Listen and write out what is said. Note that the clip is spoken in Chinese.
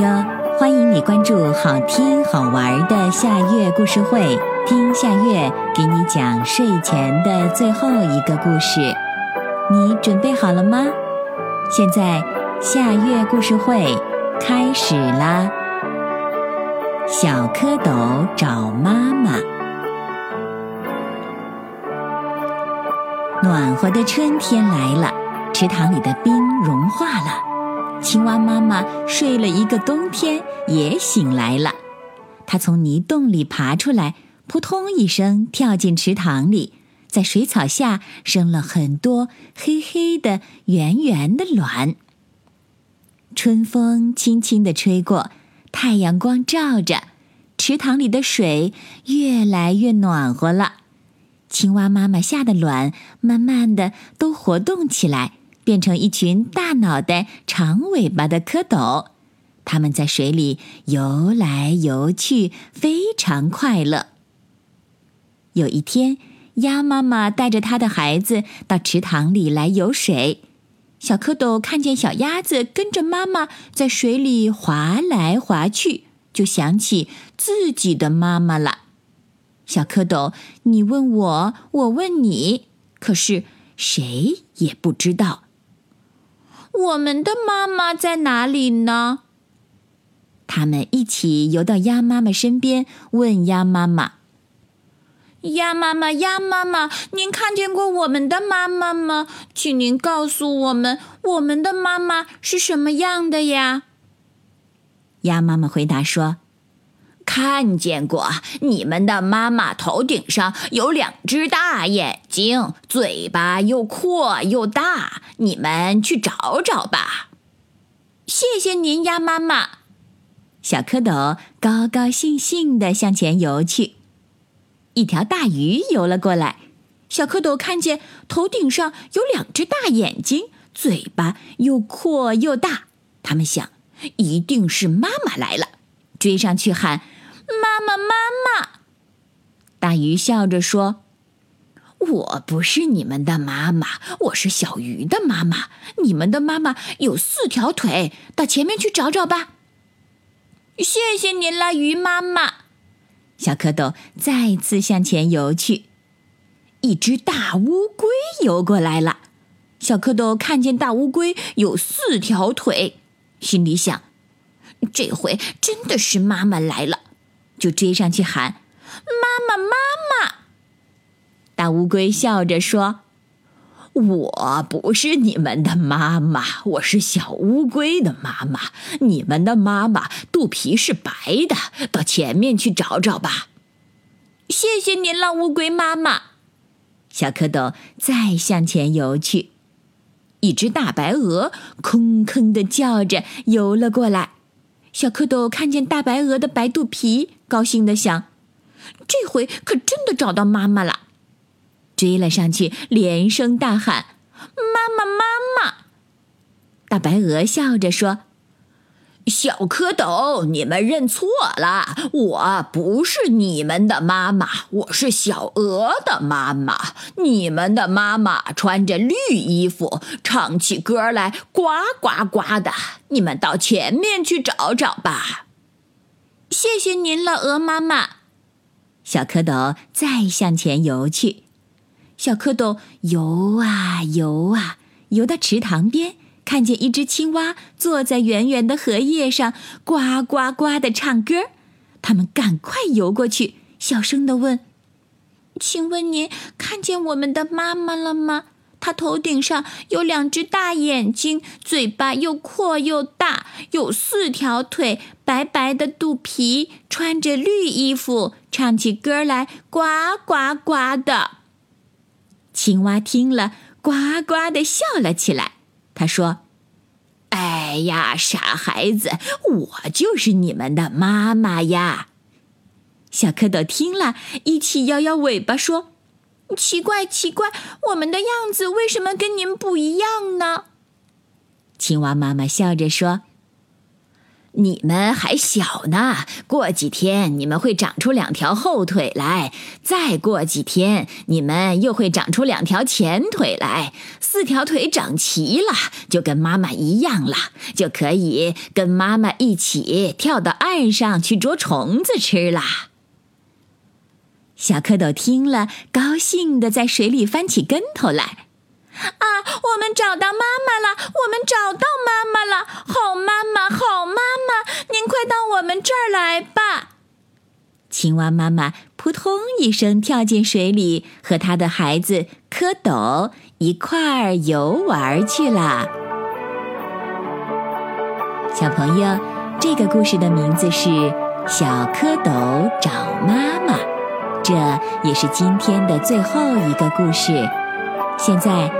友，欢迎你关注好听好玩的夏月故事会，听夏月给你讲睡前的最后一个故事。你准备好了吗？现在夏月故事会开始啦！小蝌蚪找妈妈，暖和的春天来了，池塘里的冰融化了。青蛙妈妈睡了一个冬天，也醒来了。它从泥洞里爬出来，扑通一声跳进池塘里，在水草下生了很多黑黑的、圆圆的卵。春风轻轻地吹过，太阳光照着，池塘里的水越来越暖和了。青蛙妈妈下的卵慢慢的都活动起来。变成一群大脑袋、长尾巴的蝌蚪，它们在水里游来游去，非常快乐。有一天，鸭妈妈带着它的孩子到池塘里来游水，小蝌蚪看见小鸭子跟着妈妈在水里划来划去，就想起自己的妈妈了。小蝌蚪，你问我，我问你，可是谁也不知道。我们的妈妈在哪里呢？他们一起游到鸭妈妈身边，问鸭妈妈：“鸭妈妈，鸭妈妈，您看见过我们的妈妈吗？请您告诉我们，我们的妈妈是什么样的呀？”鸭妈妈回答说。看见过你们的妈妈头顶上有两只大眼睛，嘴巴又阔又大。你们去找找吧。谢谢您，鸭妈妈。小蝌蚪高高兴兴地向前游去。一条大鱼游了过来，小蝌蚪看见头顶上有两只大眼睛，嘴巴又阔又大。他们想，一定是妈妈来了，追上去喊。妈妈，妈妈！大鱼笑着说：“我不是你们的妈妈，我是小鱼的妈妈。你们的妈妈有四条腿，到前面去找找吧。”谢谢您了，鱼妈妈。小蝌蚪再次向前游去。一只大乌龟游过来了，小蝌蚪看见大乌龟有四条腿，心里想：“这回真的是妈妈来了。”就追上去喊：“妈妈，妈妈！”大乌龟笑着说：“我不是你们的妈妈，我是小乌龟的妈妈。你们的妈妈肚皮是白的，到前面去找找吧。”谢谢您了，乌龟妈妈。小蝌蚪再向前游去，一只大白鹅吭吭的叫着游了过来。小蝌蚪看见大白鹅的白肚皮，高兴的想：“这回可真的找到妈妈了！”追了上去，连声大喊：“妈妈，妈妈！”大白鹅笑着说。小蝌蚪，你们认错了，我不是你们的妈妈，我是小鹅的妈妈。你们的妈妈穿着绿衣服，唱起歌来呱呱呱的。你们到前面去找找吧。谢谢您了，鹅妈妈。小蝌蚪再向前游去，小蝌蚪游啊游啊，游到池塘边。看见一只青蛙坐在圆圆的荷叶上，呱呱呱的唱歌，他们赶快游过去，小声的问：“请问您看见我们的妈妈了吗？她头顶上有两只大眼睛，嘴巴又阔又大，有四条腿，白白的肚皮，穿着绿衣服，唱起歌来呱呱呱的。”青蛙听了，呱呱的笑了起来。他说：“哎呀，傻孩子，我就是你们的妈妈呀！”小蝌蚪听了一起摇摇尾巴说：“奇怪，奇怪，我们的样子为什么跟您不一样呢？”青蛙妈妈笑着说：“你们还小呢，过几天你们会长出两条后腿来，再过几天你们又会长出两条前腿来，四条腿长齐了，就跟妈妈一样了，就可以跟妈妈一起跳到岸上去捉虫子吃啦。小蝌蚪听了，高兴的在水里翻起跟头来。啊！我们找到妈妈了！我们找到妈妈了！好妈妈，好妈妈，您快到我们这儿来吧！青蛙妈妈扑通一声跳进水里，和他的孩子蝌蚪一块儿游玩去了。小朋友，这个故事的名字是《小蝌蚪找妈妈》，这也是今天的最后一个故事。现在。